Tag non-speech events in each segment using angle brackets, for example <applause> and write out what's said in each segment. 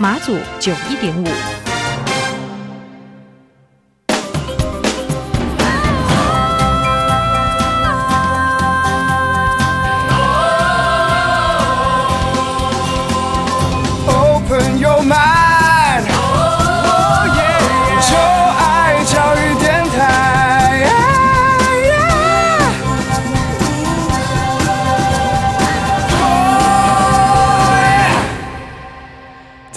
马祖九一点五。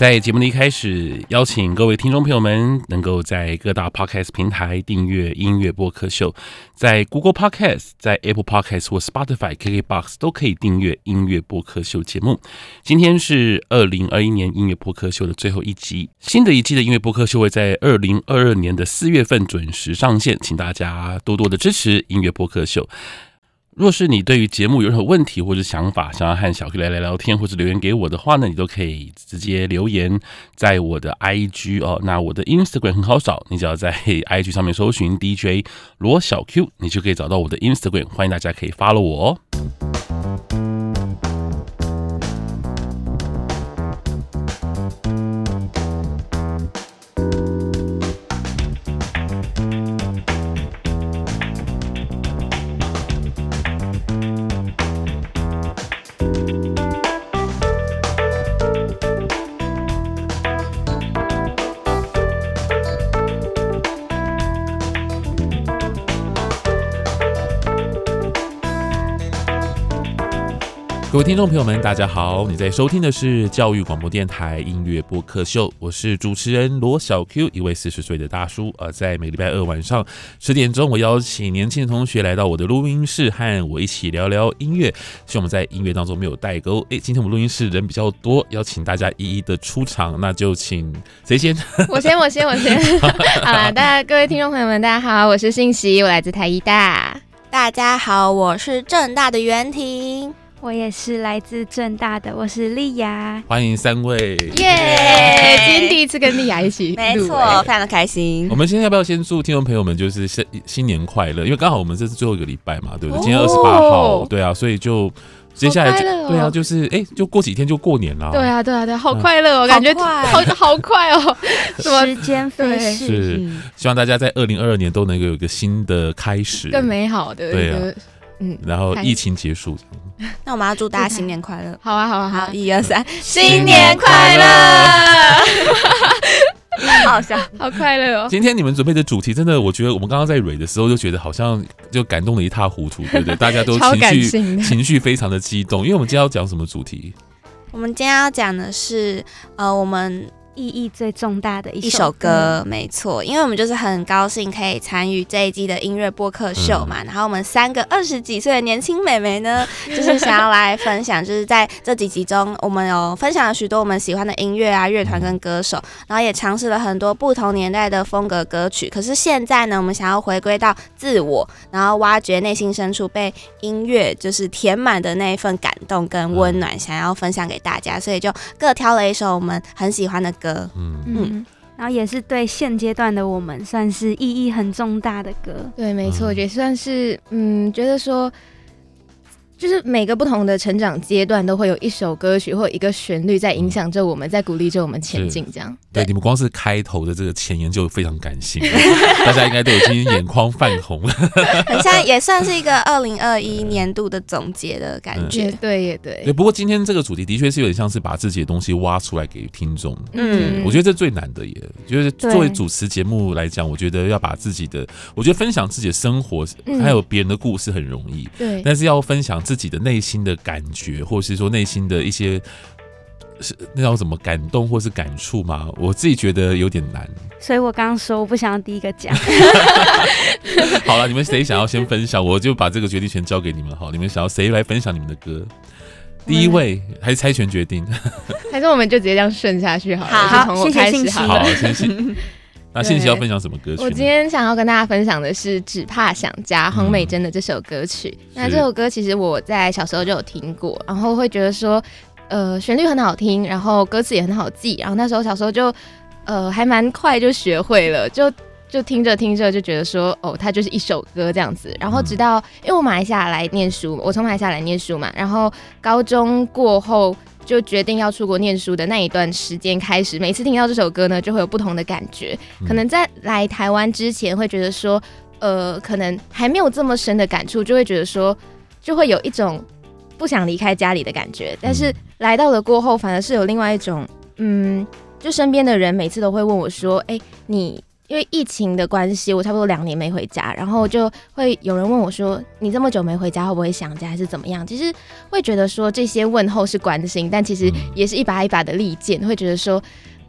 在节目的一开始，邀请各位听众朋友们能够在各大 Podcast 平台订阅音乐播客秀，在 Google Podcast、在 Apple Podcast 或 Spotify、KKBox 都可以订阅音乐播客秀节目。今天是二零二一年音乐播客秀的最后一集，新的一季的音乐播客秀会在二零二二年的四月份准时上线，请大家多多的支持音乐播客秀。若是你对于节目有任何问题或者想法，想要和小 Q 来聊聊天，或者留言给我的话呢，你都可以直接留言在我的 IG 哦。那我的 Instagram 很好找，你只要在 IG 上面搜寻 DJ 罗小 Q，你就可以找到我的 Instagram。欢迎大家可以 follow 我哦。各位听众朋友们，大家好！你在收听的是教育广播电台音乐播客秀，我是主持人罗小 Q，一位四十岁的大叔。呃，在每礼拜二晚上十点钟，我邀请年轻的同学来到我的录音室，和我一起聊聊音乐。希望我们在音乐当中没有代沟。诶，今天我们录音室人比较多，邀请大家一一的出场，那就请谁先？我先，我先，我先。<laughs> 好了，大家各位听众朋友们，大家好，我是信喜，我来自台一大。大家好，我是正大的袁婷。我也是来自正大的，我是丽雅，欢迎三位，耶、yeah！今天第一次跟丽雅一起，<laughs> 没错，非常的开心。我们现在要不要先祝听众朋友们就是新新年快乐？因为刚好我们这是最后一个礼拜嘛，对不对？今天二十八号，对啊，所以就接下来就、哦、对啊，就是哎，就过几天就过年了。对啊，对啊，对，好快乐哦，感觉好 <laughs> 好快哦，<laughs> 时间飞逝。是，希望大家在二零二二年都能够有一个新的开始，更美好的，对啊。嗯，然后疫情结束，<laughs> 那我们要祝大家新年快乐。好啊，好啊，好，一二三，新年快乐！好笑，好快乐哦。今天你们准备的主题，真的，我觉得我们刚刚在蕊的时候就觉得好像就感动的一塌糊涂，对不对？<laughs> 大家都情绪情绪非常的激动，因为我们今天要讲什么主题？我们今天要讲的是，呃，我们。意义最重大的一首歌，没错，因为我们就是很高兴可以参与这一季的音乐播客秀嘛，嗯、然后我们三个二十几岁的年轻美眉呢，<laughs> 就是想要来分享，就是在这几集中，我们有分享了许多我们喜欢的音乐啊、乐团跟歌手，然后也尝试了很多不同年代的风格歌曲。可是现在呢，我们想要回归到自我，然后挖掘内心深处被音乐就是填满的那一份感动跟温暖，想要分享给大家，所以就各挑了一首我们很喜欢的歌。嗯嗯，然后也是对现阶段的我们算是意义很重大的歌，对，没错，也算是，嗯，觉得说。就是每个不同的成长阶段都会有一首歌曲或一个旋律在影响着我们，在鼓励着我们前进。这样对，你们光是开头的这个前言就非常感性，<laughs> 大家应该都已经眼眶泛红了。很像也算是一个二零二一年度的总结的感觉。嗯、对，也对。对，不过今天这个主题的确是有点像是把自己的东西挖出来给听众。嗯，我觉得这最难的也，就是作为主持节目来讲，我觉得要把自己的，我觉得分享自己的生活还有别人的故事很容易。对，但是要分享。自己的内心的感觉，或是说内心的一些是那叫什么感动或是感触吗？我自己觉得有点难，所以我刚刚说我不想要第一个讲。<laughs> 好了，你们谁想要先分享，我就把这个决定权交给你们。好，你们想要谁来分享你们的歌？第一位还是猜拳决定？<laughs> 还是我们就直接这样顺下去好了？好就从我开始好了。好，谢谢。那信息要分享什么歌曲？我今天想要跟大家分享的是《只怕想家》黄美珍的这首歌曲。嗯、那这首歌其实我在小时候就有听过，然后会觉得说，呃，旋律很好听，然后歌词也很好记，然后那时候小时候就，呃，还蛮快就学会了，就就听着听着就觉得说，哦，它就是一首歌这样子。然后直到、嗯、因为我马来西亚来念书，我从马来西亚来念书嘛，然后高中过后。就决定要出国念书的那一段时间开始，每次听到这首歌呢，就会有不同的感觉。可能在来台湾之前，会觉得说，呃，可能还没有这么深的感触，就会觉得说，就会有一种不想离开家里的感觉。但是来到了过后，反而是有另外一种，嗯，就身边的人每次都会问我说，哎，你。因为疫情的关系，我差不多两年没回家，然后就会有人问我说：“你这么久没回家，会不会想家，还是怎么样？”其实会觉得说这些问候是关心，但其实也是一把一把的利剑。会觉得说，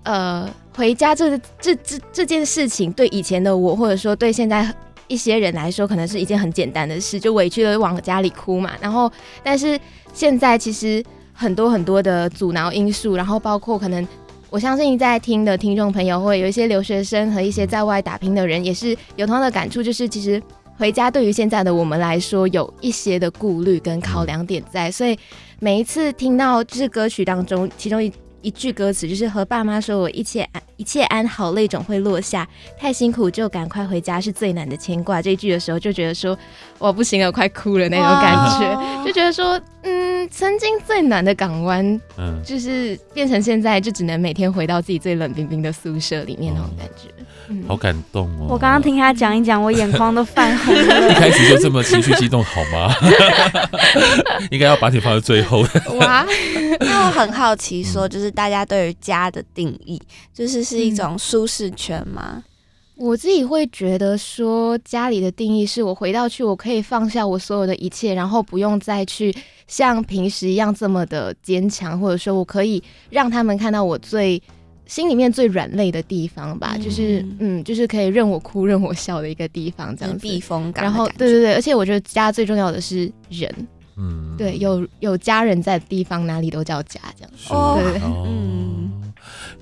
呃，回家这这这这件事情，对以前的我，或者说对现在一些人来说，可能是一件很简单的事，就委屈的往家里哭嘛。然后，但是现在其实很多很多的阻挠因素，然后包括可能。我相信在听的听众朋友，会有一些留学生和一些在外打拼的人，也是有同样的感触，就是其实回家对于现在的我们来说，有一些的顾虑跟考量点在，所以每一次听到就是歌曲当中其中一一句歌词，就是和爸妈说我一切安一切安好，泪总会落下，太辛苦就赶快回家是最难的牵挂。这一句的时候就觉得说，我不行了，快哭了那种感觉，就觉得说，嗯。曾经最暖的港湾，嗯，就是变成现在就只能每天回到自己最冷冰冰的宿舍里面那种感觉，嗯，好感动哦。我刚刚听他讲一讲，我眼眶都泛红了。一开始就这么情绪激动好吗？应该要把你放在最后。<laughs> 哇，<laughs> 那我很好奇，说就是大家对于家的定义，就是是一种舒适圈吗？我自己会觉得说，家里的定义是我回到去，我可以放下我所有的一切，然后不用再去像平时一样这么的坚强，或者说我可以让他们看到我最心里面最软肋的地方吧，嗯、就是嗯，就是可以任我哭、任我笑的一个地方，这样子避风港。然后对对对，而且我觉得家最重要的是人，嗯，对，有有家人在的地方，哪里都叫家，这样子。哦，对对对，嗯。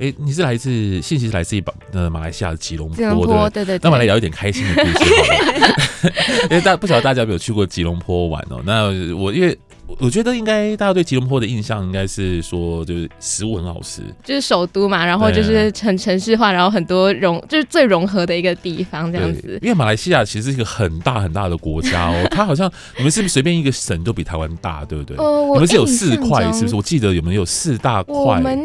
哎、欸，你是来自信息是来自于呃马来西亚的吉隆坡，吉隆坡对，对对。那我们来聊一点开心的故事好了，<laughs> 因为大不晓得大家有没有去过吉隆坡玩哦、喔？那我因为我觉得应该大家对吉隆坡的印象应该是说就是食物很好吃，就是首都嘛，然后就是很城市化，然后很多融就是最融合的一个地方这样子。因为马来西亚其实是一个很大很大的国家哦、喔，它好像你们是不是随便一个省都比台湾大，对不对？呃，你们是有四块是不是？我记得有没有四大块？我们。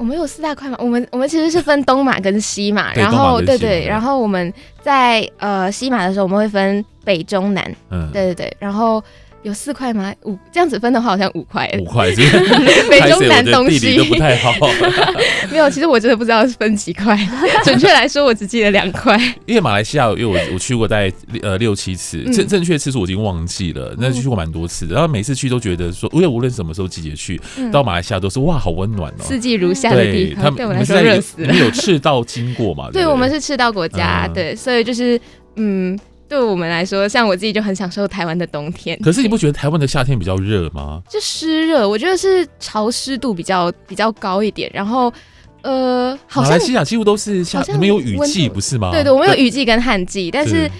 我们有四大块嘛？我们我们其实是分东马跟西马，然后对对，然后我们在呃西马的时候，我们会分北中南，嗯，对对对，然后。有四块吗？五这样子分的话，好像五块。五块，<laughs> 北中南东西都不太好。<laughs> 没有，其实我真的不知道是分几块。<laughs> 准确来说，我只记得两块。因为马来西亚，因为我我去过大概呃六七次，正正确次数我已经忘记了。那去过蛮多次的，然后每次去都觉得说，因为无论什么时候季节去到马来西亚，都是哇，好温暖哦，四季如夏的地方。对我们来说热死了。你们有赤道经过嘛？对，我们是赤道国家，对，所以就是嗯。对我们来说，像我自己就很享受台湾的冬天。可是你不觉得台湾的夏天比较热吗？就湿热，我觉得是潮湿度比较比较高一点。然后，呃，好像马来西亚几乎都是夏，没有雨季，不是吗？对对，我们有雨季跟旱季，但是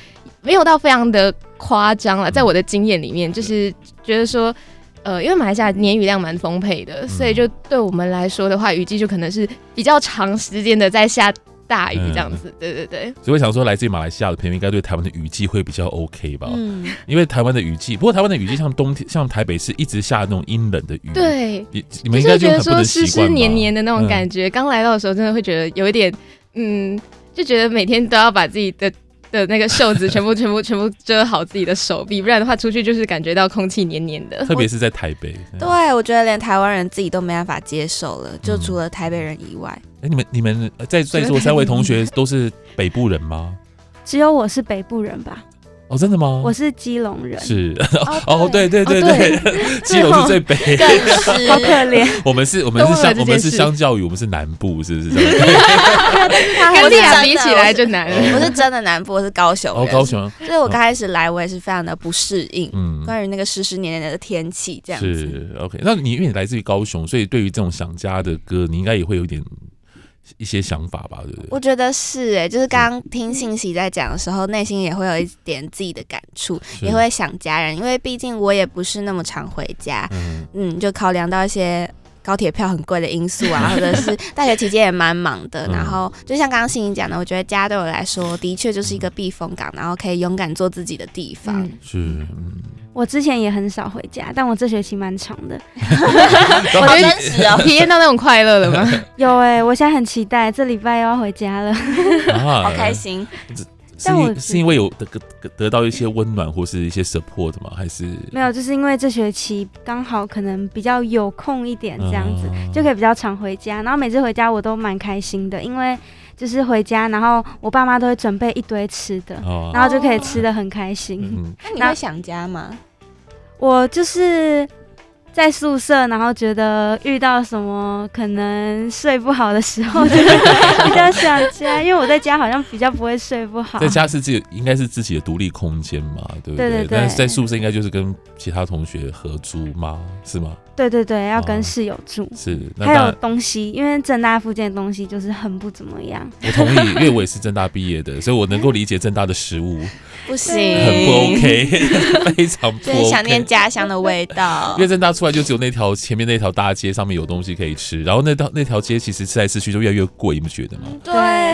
没有到非常的夸张了。在我的经验里面，就是觉得说，呃，因为马来西亚年雨量蛮丰沛的，所以就对我们来说的话，雨季就可能是比较长时间的在下。大雨这样子，嗯、对对对，所以我想说，来自于马来西亚的朋友应该对台湾的雨季会比较 <laughs> OK 吧？嗯，因为台湾的雨季，不过台湾的雨季像冬天，像台北是一直下那种阴冷的雨，对，你你们应该就很不能习惯，湿湿黏黏的那种感觉。刚、嗯、来到的时候，真的会觉得有一点，嗯，就觉得每天都要把自己的。的那个袖子全部全部全部遮好自己的手臂，不然的话出去就是感觉到空气黏黏的。特别是在台北，对，我觉得连台湾人自己都没办法接受了，就除了台北人以外。欸，你们你们在在座三位同学都是北部人吗？<laughs> 只有我是北部人吧？哦，真的吗？我是基隆人，是哦哦，对对对对，基隆是最北，<laughs> 好可怜。<laughs> 我们是，我们是相，我们是相较于我们是南部，是不是？跟利亚比起来就难了。我是真的南部，我是高雄人。哦，高雄。所以我刚开始来，我也是非常的不适应。嗯，关于那个湿湿黏黏的天气，这样子。是 OK。那你因为你来自于高雄，所以对于这种想家的歌，你应该也会有一点。一些想法吧，对不对？我觉得是哎、欸，就是刚刚听信息在讲的时候，内心也会有一点自己的感触，也会想家人，因为毕竟我也不是那么常回家，嗯，嗯，就考量到一些高铁票很贵的因素啊，<laughs> 或者是大学期间也蛮忙的，然后就像刚刚信息讲的，我觉得家对我来说的确就是一个避风港，然后可以勇敢做自己的地方。嗯、是，嗯。我之前也很少回家，但我这学期蛮长的。<laughs> 我好真实哦，体验到那种快乐了吗？<laughs> 有哎、欸，我现在很期待，这礼拜又要回家了，<laughs> 好开心。是因是因为有得得到一些温暖或是一些 support 吗？还是没有？就是因为这学期刚好可能比较有空一点，这样子、嗯、就可以比较常回家。然后每次回家我都蛮开心的，因为就是回家，然后我爸妈都会准备一堆吃的，哦、然后就可以吃的很开心。嗯、那你会想家吗？我就是。在宿舍，然后觉得遇到什么可能睡不好的时候，<laughs> 就比较想家。因为我在家好像比较不会睡不好。在家是自己，应该是自己的独立空间嘛，对不对？对对对。但是在宿舍应该就是跟其他同学合租吗？是吗？对对对，要跟室友住。哦、是。还有东西，因为正大附近的东西就是很不怎么样。<laughs> 我同意，因为我也是正大毕业的，所以我能够理解正大的食物。不行，很不 OK，<laughs> 非常不 OK。想念家乡的味道。因为正大出来就只有那条前面那条大街上面有东西可以吃，然后那条那条街其实吃来吃去就越来越贵，你们觉得吗？对。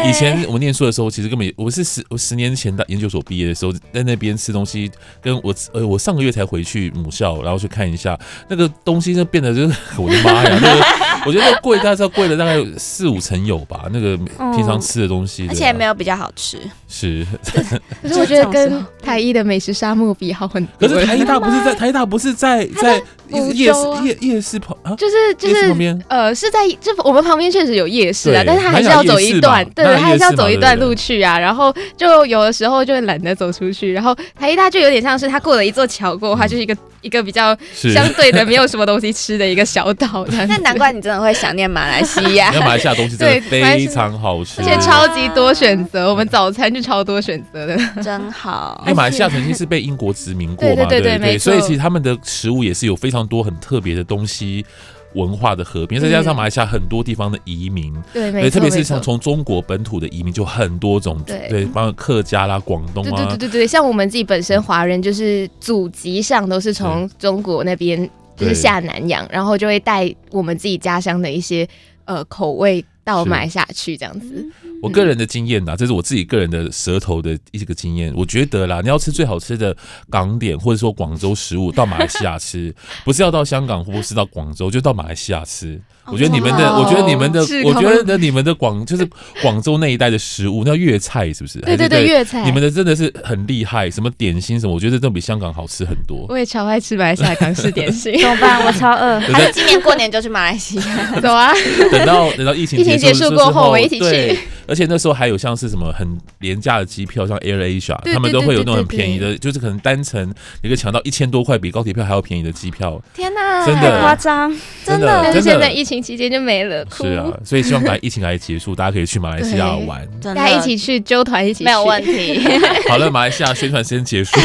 以前我念书的时候，其实根本我是十我十年前的研究所毕业的时候，在那边吃东西，跟我呃我上个月才回去母校，然后去看一下那个东西，就变得就是我的妈呀，那个 <laughs> 我觉得贵，大概贵了大概四五成有吧。那个平常吃的东西，而且没有比较好吃。是。<laughs> 可是我觉得跟台一的美食沙漠比好很多。可是台一大不是在台一大不是在在夜市夜夜市旁啊？就是就是旁边呃是在就我们旁边确实有夜市啊，但是他还是要走一段，对，他还是要走一段路去啊。对对然后就有的时候就会懒得走出去，然后台一大就有点像是他过了一座桥过后，他就是一个一个比较相对的没有什么东西吃的一个小岛。<laughs> 那难怪你真的会想念马来西亚，<laughs> 马来西亚东西真的非常好吃，而且超级多选择。我们早餐就超多选择的，真好。因为马来西亚曾经是被英国殖民过嘛，<laughs> 对对对，所以其实他们的食物也是有非常多很特别的东西。文化的合并，再加上马来西亚很多地方的移民，对，特别是像从中国本土的移民就很多种，对，包括客家啦、广东啊，对对对对，像我们自己本身华人，就是祖籍上都是从中国那边就是下南洋，然后就会带我们自己家乡的一些呃口味到马来西亚去，这样子。我个人的经验呐，这是我自己个人的舌头的一个经验。我觉得啦，你要吃最好吃的港点或者说广州食物，到马来西亚吃，<laughs> 不是要到香港或者是到广州，就到马来西亚吃。我觉得你们的，我觉得你们的，我觉得你们的广就是广州那一带的食物，那粤菜是不是？对对对，粤菜。你们的真的是很厉害，什么点心什么，我觉得都比香港好吃很多。我也超爱吃马来西亚港式点心，<laughs> 怎么办？我超饿。还是今年过年就去马来西亚？<laughs> 走啊！等到等到疫情疫情结束过后，我们一起去。而且那时候还有像是什么很廉价的机票，像 Air Asia，他们都会有那种很便宜的，就是可能单程你可以抢到一千多块，比高铁票还要便宜的机票。天哪，真的夸张，真的。但是现在疫情期间就没了。是啊，所以希望赶快疫情来结束，大家可以去马来西亚玩，大家一起去揪团一起去，没有问题。<laughs> 好了，马来西亚宣传先结束，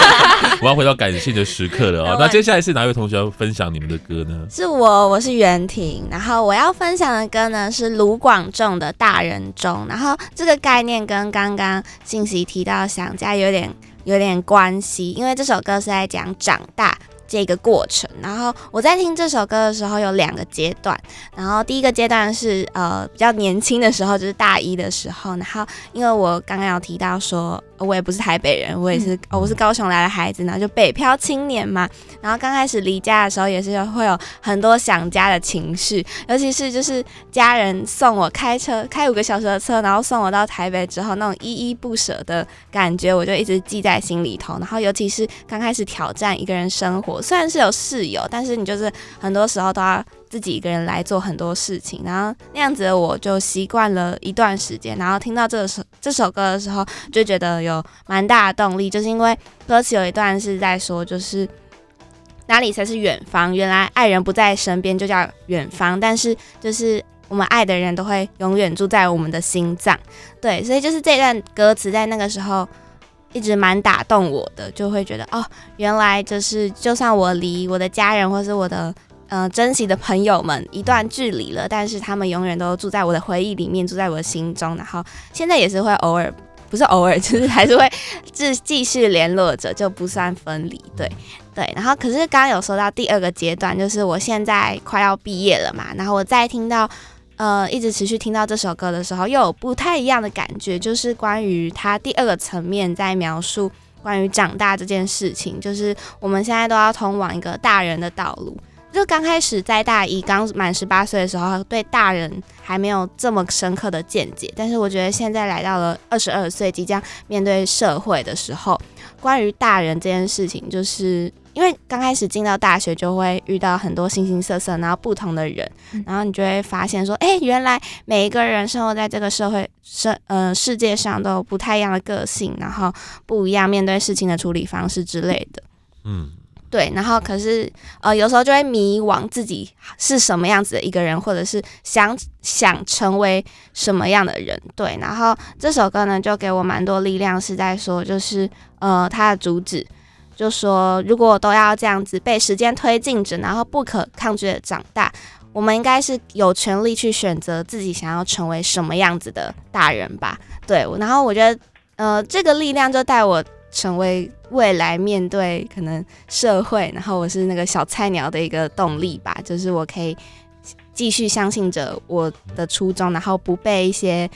<laughs> 我要回到感性的时刻了啊。那接下来是哪位同学要分享你们的歌呢？是我，我是袁婷，然后我要分享的歌呢是卢广仲的《大人中》，然后这个概念跟刚刚信息提到想家有点有点关系，因为这首歌是在讲长大。这个过程，然后我在听这首歌的时候有两个阶段，然后第一个阶段是呃比较年轻的时候，就是大一的时候，然后因为我刚刚有提到说。我也不是台北人，我也是，嗯哦、我是高雄来的孩子然后，就北漂青年嘛。然后刚开始离家的时候，也是会有很多想家的情绪，尤其是就是家人送我开车开五个小时的车，然后送我到台北之后，那种依依不舍的感觉，我就一直记在心里头。然后尤其是刚开始挑战一个人生活，虽然是有室友，但是你就是很多时候都要自己一个人来做很多事情，然后那样子的我就习惯了一段时间，然后听到这首这首歌的时候，就觉得有蛮大的动力，就是因为歌词有一段是在说，就是哪里才是远方？原来爱人不在身边就叫远方，但是就是我们爱的人都会永远住在我们的心脏。对，所以就是这段歌词在那个时候一直蛮打动我的，就会觉得哦，原来就是就算我离我的家人或是我的。呃，珍惜的朋友们一段距离了，但是他们永远都住在我的回忆里面，住在我的心中。然后现在也是会偶尔，不是偶尔，<laughs> 就是还是会继继续联络着，就不算分离。对对。然后可是刚刚有说到第二个阶段，就是我现在快要毕业了嘛，然后我再听到呃一直持续听到这首歌的时候，又有不太一样的感觉，就是关于他第二个层面在描述关于长大这件事情，就是我们现在都要通往一个大人的道路。就刚开始在大一刚满十八岁的时候，对大人还没有这么深刻的见解。但是我觉得现在来到了二十二岁，即将面对社会的时候，关于大人这件事情，就是因为刚开始进到大学就会遇到很多形形色色，然后不同的人，然后你就会发现说，哎，原来每一个人生活在这个社会世呃世界上都有不太一样的个性，然后不一样面对事情的处理方式之类的。嗯。对，然后可是呃，有时候就会迷惘自己是什么样子的一个人，或者是想想成为什么样的人。对，然后这首歌呢，就给我蛮多力量，是在说，就是呃，它的主旨就说，如果都要这样子被时间推进着，然后不可抗拒的长大，我们应该是有权利去选择自己想要成为什么样子的大人吧。对，然后我觉得呃，这个力量就带我。成为未来面对可能社会，然后我是那个小菜鸟的一个动力吧，就是我可以继续相信着我的初衷，然后不被一些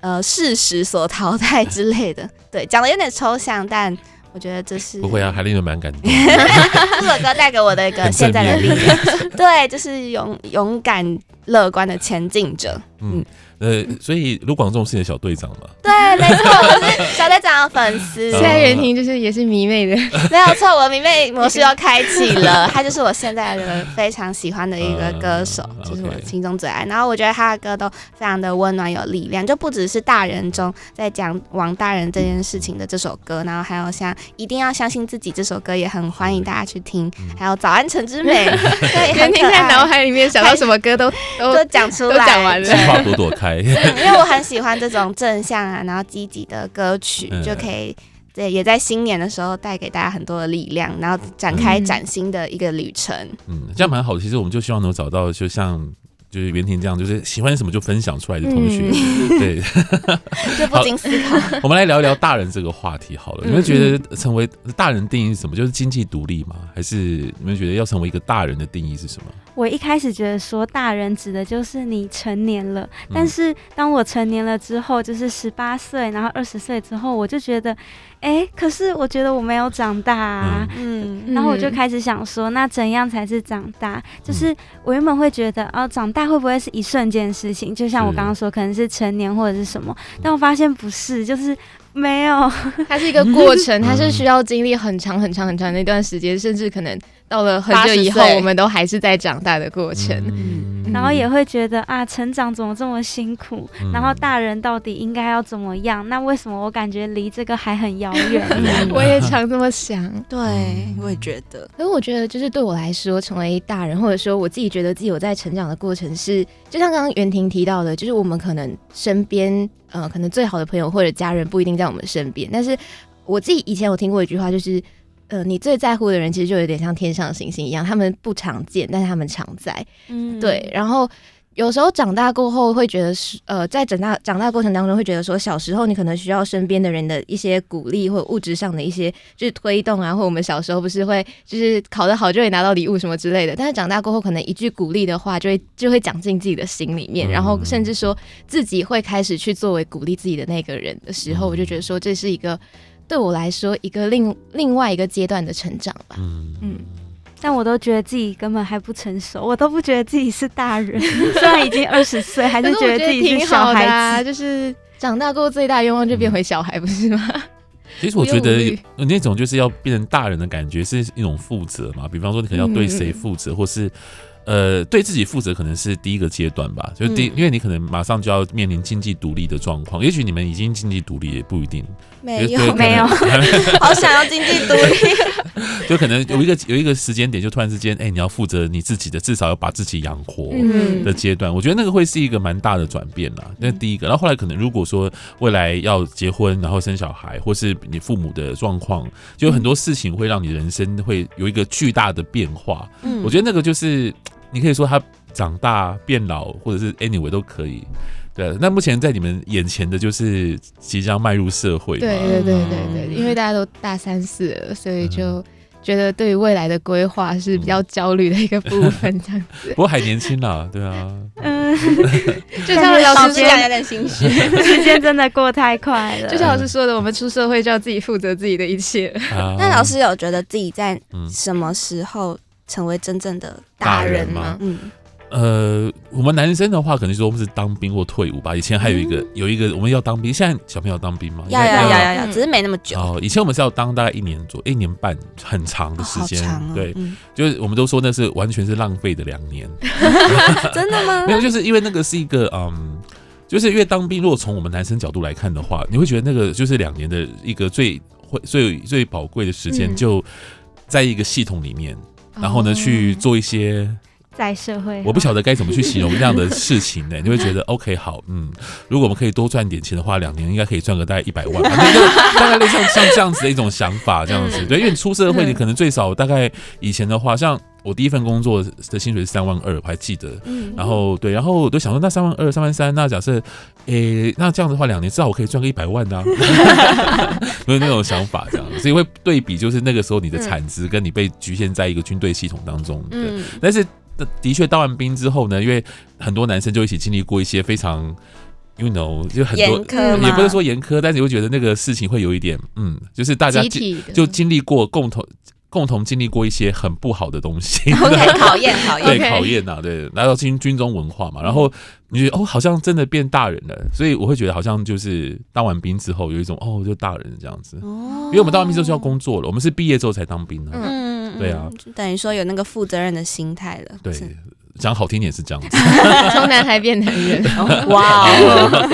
呃事实所淘汰之类的。对，讲的有点抽象，但 <laughs> 我觉得这是不会啊，还令人蛮感动。这首歌带给我的一个现在的力量，对，就是勇勇敢乐观的前进者。嗯。嗯呃，所以卢广仲是你的小队长嘛？对，没错，我是小队长的粉丝。<laughs> 现在袁婷就是也是迷妹的，<laughs> 没有错，我迷妹模式又开启了。他就是我现在的非常喜欢的一个歌手，就是我心中最爱。然后我觉得他的歌都非常的温暖有力量，就不只是大人中在讲王大人这件事情的这首歌，然后还有像一定要相信自己这首歌也很欢迎大家去听。还有早安陈之美，<laughs> 袁婷在脑海里面想到什么歌都都讲出来，讲完了，计划朵朵开。<laughs> 因为我很喜欢这种正向啊，然后积极的歌曲，就可以对，也在新年的时候带给大家很多的力量，然后展开崭新的一个旅程。嗯，这样蛮好的。其实我们就希望能找到，就像就是袁婷这样，就是喜欢什么就分享出来的同学，嗯、<laughs> 对，<laughs> 就不经思考。<laughs> 我们来聊一聊大人这个话题好了。你们觉得成为大人定义是什么？就是经济独立吗？还是你们觉得要成为一个大人的定义是什么？我一开始觉得说大人指的就是你成年了，但是当我成年了之后，就是十八岁，然后二十岁之后，我就觉得，哎、欸，可是我觉得我没有长大啊，嗯，然后我就开始想说，那怎样才是长大？就是我原本会觉得，哦，长大会不会是一瞬间的事情？就像我刚刚说，可能是成年或者是什么，但我发现不是，就是。没有，<laughs> 它是一个过程，它是需要经历很长很长很长的一段时间，甚至可能到了很久以后，我们都还是在长大的过程。嗯，然后也会觉得啊，成长怎么这么辛苦？然后大人到底应该要怎么样？那为什么我感觉离这个还很遥远？<laughs> 我也常这么想。对，我也觉得。可是我觉得，就是对我来说，成为大人，或者说我自己觉得自己有在成长的过程是，是就像刚刚袁婷提到的，就是我们可能身边。呃，可能最好的朋友或者家人不一定在我们身边，但是我自己以前有听过一句话，就是，呃，你最在乎的人其实就有点像天上的星星一样，他们不常见，但是他们常在，嗯，对，然后。有时候长大过后会觉得是呃，在长大长大过程当中会觉得说，小时候你可能需要身边的人的一些鼓励或者物质上的一些就是推动啊，或我们小时候不是会就是考得好就会拿到礼物什么之类的。但是长大过后，可能一句鼓励的话就会就会讲进自己的心里面，然后甚至说自己会开始去作为鼓励自己的那个人的时候，我就觉得说这是一个对我来说一个另另外一个阶段的成长吧。嗯嗯。但我都觉得自己根本还不成熟，我都不觉得自己是大人，<laughs> 虽然已经二十岁，还是觉得自己是小孩子。啊、就是长大过后最大的愿望就变回小孩，不是吗？<laughs> 其实我觉得那种就是要变成大人的感觉，是一种负责嘛。比方说，你可能要对谁负责，嗯、或是呃，对自己负责可能是第一个阶段吧，就第，嗯、因为你可能马上就要面临经济独立的状况，也许你们已经经济独立也不一定，没有没有，<laughs> 好想要经济独立，<laughs> 就可能有一个有一个时间点，就突然之间，哎、欸，你要负责你自己的，至少要把自己养活的阶段，嗯、我觉得那个会是一个蛮大的转变啦。那第一个，然后后来可能如果说未来要结婚，然后生小孩，或是你父母的状况，就有很多事情会让你人生会有一个巨大的变化。嗯，我觉得那个就是。你可以说他长大变老，或者是 anyway 都可以。对，那目前在你们眼前的就是即将迈入社会。对对对对对，因为大家都大三四了，所以就觉得对于未来的规划是比较焦虑的一个部分，这样子。<laughs> 不过还年轻啦，对啊。嗯，<laughs> 就像老师讲，有点心虚，<laughs> 时间真的过太快了。就像老师说的，我们出社会就要自己负责自己的一切。那老师有觉得自己在什么时候？成为真正的大人吗？嗯，呃，我们男生的话，可能说我们是当兵或退伍吧。以前还有一个，嗯、有一个我们要当兵，现在小朋友当兵吗？要要要要要，只是没那么久。哦，以前我们是要当大概一年左右，一年半，很长的时间。哦哦、对，嗯、就是我们都说那是完全是浪费的两年。<laughs> 真的吗？<laughs> 没有，就是因为那个是一个嗯，就是因为当兵，如果从我们男生角度来看的话，你会觉得那个就是两年的一个最会最最宝贵的时间，就在一个系统里面。然后呢，去做一些在社会，我不晓得该怎么去形容这样的事情呢？<laughs> 你会觉得 OK 好，嗯，如果我们可以多赚点钱的话，两年应该可以赚个大概一百万，大概类似像像这样子的一种想法，这样子。对，因为你出社会，你可能最少大概以前的话，像我第一份工作的薪水是三万二，我还记得，然后对，然后我就想说，那三万二、三万三，那假设，诶，那这样子的话，两年至少我可以赚个一百万呢，<laughs> 有那种想法这样，所以会对比，就是那个时候你的产值跟你被局限在一个军队系统当中，对，但是。的确，当完兵之后呢，因为很多男生就一起经历过一些非常，you know，就很多，也不是说严苛，但是你会觉得那个事情会有一点，嗯，就是大家就就经历过共同共同经历过一些很不好的东西，<laughs> <laughs> OK，考验考验，对考验呐，对，来到军军中文化嘛，然后你觉得哦，好像真的变大人了，所以我会觉得好像就是当完兵之后有一种哦，就大人这样子，哦，因为我们当完兵之后就要工作了，我们是毕业之后才当兵的，嗯。对啊，等于说有那个负责任的心态了。对，讲好听点是这样子，<laughs> 从男孩变男人。哇哦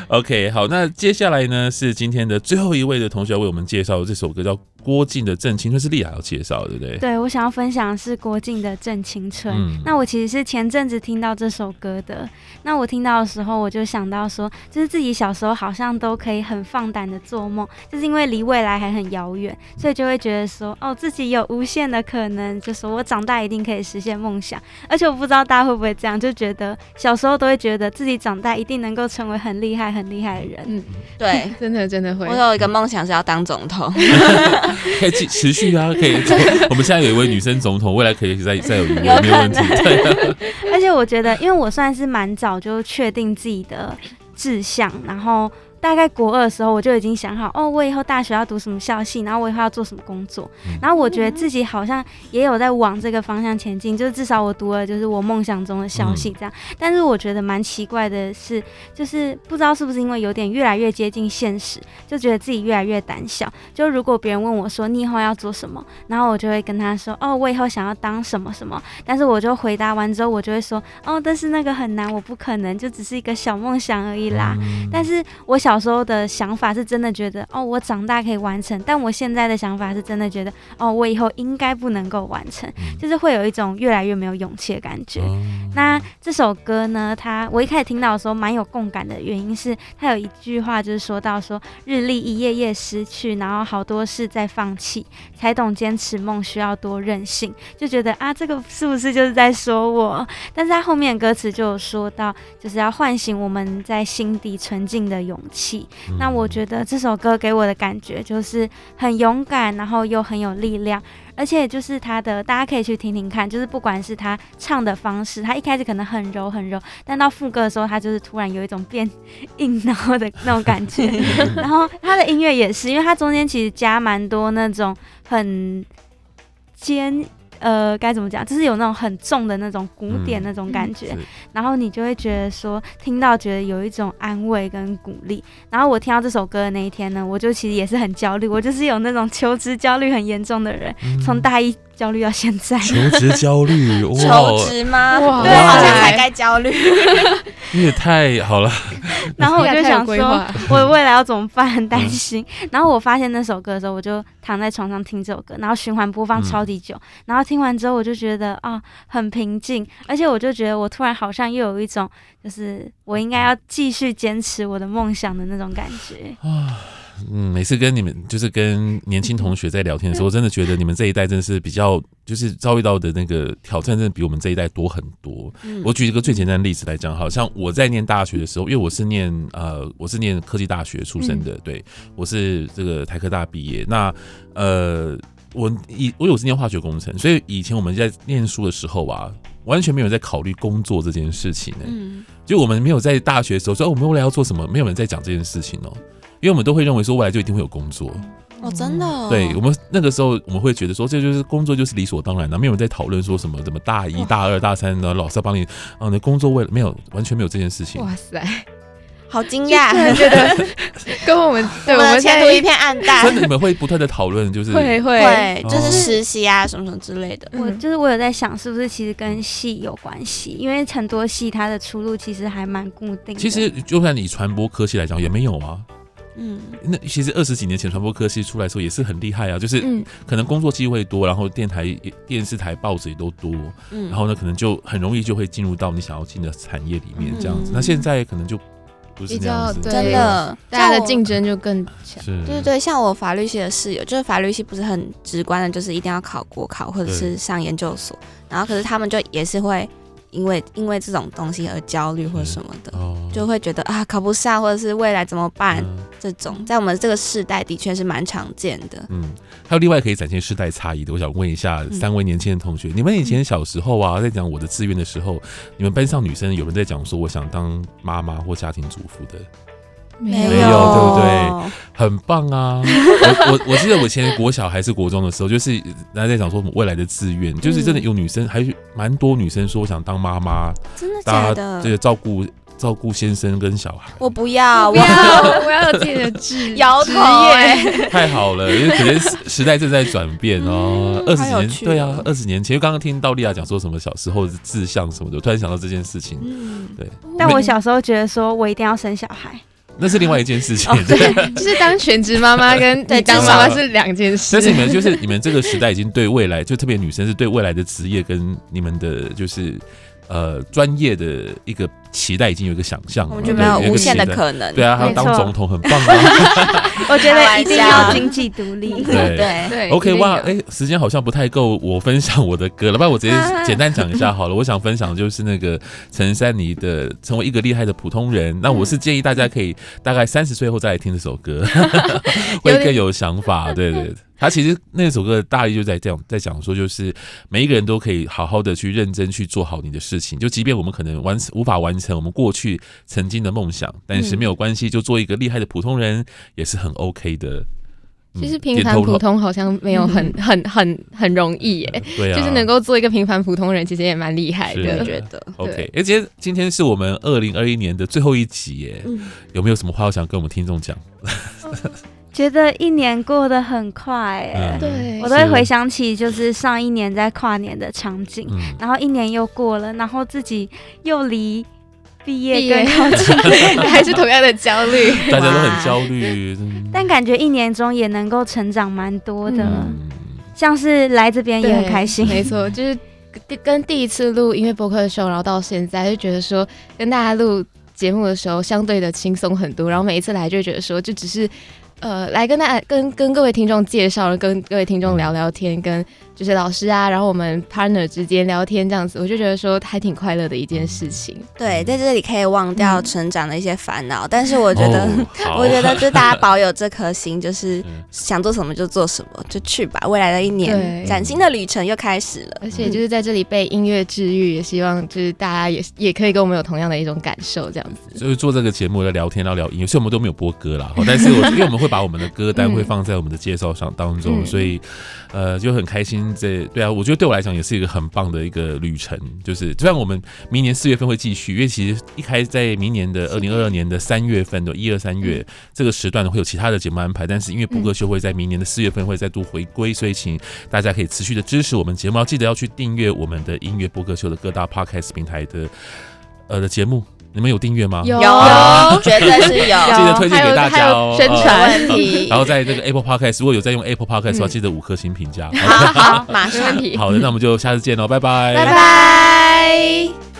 <laughs> OK，好，那接下来呢是今天的最后一位的同学要为我们介绍这首歌，叫。郭靖的《正青春》是丽雅要介绍，对不对？对，我想要分享的是郭靖的《正青春》。嗯，那我其实是前阵子听到这首歌的。那我听到的时候，我就想到说，就是自己小时候好像都可以很放胆的做梦，就是因为离未来还很遥远，所以就会觉得说，哦，自己有无限的可能，就是我长大一定可以实现梦想。而且我不知道大家会不会这样，就觉得小时候都会觉得自己长大一定能够成为很厉害、很厉害的人。嗯，<laughs> 对，<laughs> 真的真的会。我有一个梦想是要当总统。<laughs> 可以继持续啊，可以。我们现在有一位女生总统，未来可以再再有一位，没有问题。对。而且我觉得，因为我算是蛮早就确定自己的志向，然后。大概国二的时候，我就已经想好哦，我以后大学要读什么校系，然后我以后要做什么工作。然后我觉得自己好像也有在往这个方向前进，就是至少我读了就是我梦想中的校系这样。但是我觉得蛮奇怪的是，就是不知道是不是因为有点越来越接近现实，就觉得自己越来越胆小。就如果别人问我说你以后要做什么，然后我就会跟他说哦，我以后想要当什么什么。但是我就回答完之后，我就会说哦，但是那个很难，我不可能，就只是一个小梦想而已啦。但是我小。小时候的想法是真的觉得哦，我长大可以完成，但我现在的想法是真的觉得哦，我以后应该不能够完成，就是会有一种越来越没有勇气的感觉。那这首歌呢，它我一开始听到的时候蛮有共感的原因是，它有一句话就是说到说日历一页页失去，然后好多事在放弃，才懂坚持梦需要多任性，就觉得啊，这个是不是就是在说我？但是它后面歌词就有说到，就是要唤醒我们在心底纯净的勇气。那我觉得这首歌给我的感觉就是很勇敢，然后又很有力量，而且就是他的，大家可以去听听看，就是不管是他唱的方式，他一开始可能很柔很柔，但到副歌的时候，他就是突然有一种变硬然后的那种感觉，<laughs> 然后他的音乐也是，因为他中间其实加蛮多那种很尖。呃，该怎么讲？就是有那种很重的那种古典那种感觉，嗯、然后你就会觉得说，听到觉得有一种安慰跟鼓励。然后我听到这首歌的那一天呢，我就其实也是很焦虑，我就是有那种求职焦虑很严重的人，嗯、从大一焦虑到现在。求职焦虑，<laughs> 求职吗？哇对，好像才该焦虑。<laughs> 你也太好了。<laughs> 然后我就想说，我未来要怎么办？很担心。嗯、然后我发现那首歌的时候，我就躺在床上听这首歌，然后循环播放超级久，嗯、然后听。听完之后，我就觉得啊，很平静，而且我就觉得我突然好像又有一种，就是我应该要继续坚持我的梦想的那种感觉啊。嗯，每次跟你们就是跟年轻同学在聊天的时候，我真的觉得你们这一代真的是比较，就是遭遇到的那个挑战，真的比我们这一代多很多。嗯、我举一个最简单的例子来讲，好像我在念大学的时候，因为我是念呃，我是念科技大学出身的，嗯、对，我是这个台科大毕业，那呃。我以我有是念化学工程，所以以前我们在念书的时候啊，完全没有在考虑工作这件事情呢、就我们没有在大学的时候说，哦，我们未来要做什么，没有人在讲这件事情哦、喔。因为我们都会认为说，未来就一定会有工作。哦，真的、哦。对我们那个时候，我们会觉得说，这就是工作就是理所当然的，没有人在讨论说什么怎么大一大二大三的老师要帮你啊，你工作为了没有完全没有这件事情。哇塞。<laughs> 好惊讶，觉得 <laughs> 跟我们对我们前途一片暗淡。真的，你们会不断的讨论，就是会会会，就是实习啊什么什么之类的。我就是我有在想，是不是其实跟系有关系？因为很多系它的出路其实还蛮固定的。其实就算你传播科系来讲，也没有啊。嗯，那其实二十几年前传播科系出来的时候也是很厉害啊，就是可能工作机会多，然后电台、电视台、报纸也都多，嗯，然后呢，可能就很容易就会进入到你想要进的产业里面这样子。那现在可能就。比较真的，大家的竞争就更强。对对对，像我法律系的室友，就是法律系不是很直观的，就是一定要考国考或者是上研究所，然后可是他们就也是会。因为因为这种东西而焦虑或者什么的，就会觉得啊考不上，或者是未来怎么办？嗯、这种在我们这个世代的确是蛮常见的。嗯，还有另外可以展现世代差异的，我想问一下三位年轻的同学，嗯、你们以前小时候啊，在讲我的志愿的时候，你们班上女生有人在讲说我想当妈妈或家庭主妇的？没有，没有，对不对？很棒啊！我我我记得我以前国小还是国中的时候，就是大家在讲说未来的志愿，<laughs> 就是真的有女生，还是蛮多女生说我想当妈妈，真的假的？这个照顾照顾先生跟小孩。我不要，我要，我要有自己的志 <laughs> 摇头耶！太好了，因为可能时代正在转变哦。二十年，对啊，二十年前，因为刚刚听到莉亚讲说什么小时候的志向什么的，突然想到这件事情。嗯，对。但我小时候觉得说我一定要生小孩。那是另外一件事情，<laughs> 对，就是当全职妈妈跟在当妈妈是两件事。但是你们就是你们这个时代已经对未来，就特别女生是对未来的职业跟你们的就是。呃，专业的一个期待已经有一个想象了，我觉得没有无限的可能。对啊，还有当总统很棒啊！<laughs> 我觉得一定要经济独立。<laughs> 对对，OK，哇，哎，时间好像不太够，我分享我的歌了，不然我直接简单讲一下好了。我想分享就是那个陈珊妮的《成为一个厉害的普通人》。那我是建议大家可以大概三十岁后再来听这首歌，<laughs> 会更有想法。对对。他其实那首歌的大意就在这样在讲说，就是每一个人都可以好好的去认真去做好你的事情，就即便我们可能完无法完成我们过去曾经的梦想，但是没有关系，就做一个厉害的普通人也是很 OK 的。其实平凡普通好像没有很很很很容易耶，<laughs> 对啊，就是能够做一个平凡普通人，其实也蛮厉害的，我觉得。OK，而且今天是我们二零二一年的最后一集耶，有没有什么话要想跟我们听众讲？<laughs> 觉得一年过得很快，哎，对，我都会回想起就是上一年在跨年的场景，然后一年又过了，然后自己又离毕业更靠近，还是同样的焦虑，<laughs> 大家都很焦虑，但感觉一年中也能够成长蛮多的，像是来这边也很开心，没错，就是跟第一次录音乐播客的时候，然后到现在就觉得说跟大家录节目的时候相对的轻松很多，然后每一次来就觉得说就只是。呃，来跟大家跟跟各位听众介绍，跟各位听众聊聊天，跟。就是老师啊，然后我们 partner 之间聊天这样子，我就觉得说还挺快乐的一件事情。对，在这里可以忘掉成长的一些烦恼，嗯、但是我觉得，<laughs> 哦、我觉得就大家保有这颗心，就是想做什么就做什么，就去吧。未来的一年，崭新的旅程又开始了。而且就是在这里被音乐治愈，也希望就是大家也也可以跟我们有同样的一种感受，这样子。就是做这个节目的聊天，然后聊音乐，所以我们都没有播歌啦。<laughs> 但是我因为我们会把我们的歌单会放在我们的介绍上当中，嗯、所以呃就很开心。听这，对啊，我觉得对我来讲也是一个很棒的一个旅程。就是虽然我们明年四月份会继续，因为其实一开在明年的二零二二年的三月份的一二三月这个时段会有其他的节目安排，但是因为播客秀会在明年的四月份会再度回归，所以请大家可以持续的支持我们节目，要记得要去订阅我们的音乐播客秀的各大 podcast 平台的呃的节目。你们有订阅吗？有，有，绝对是有。<laughs> 记得推荐给大家哦。宣传问题。<laughs> 然后在这个 Apple Podcast，如果有在用 Apple Podcast 的话，记得五颗星评价。好，好，马上。<laughs> 好的，那我们就下次见喽，拜拜。拜拜。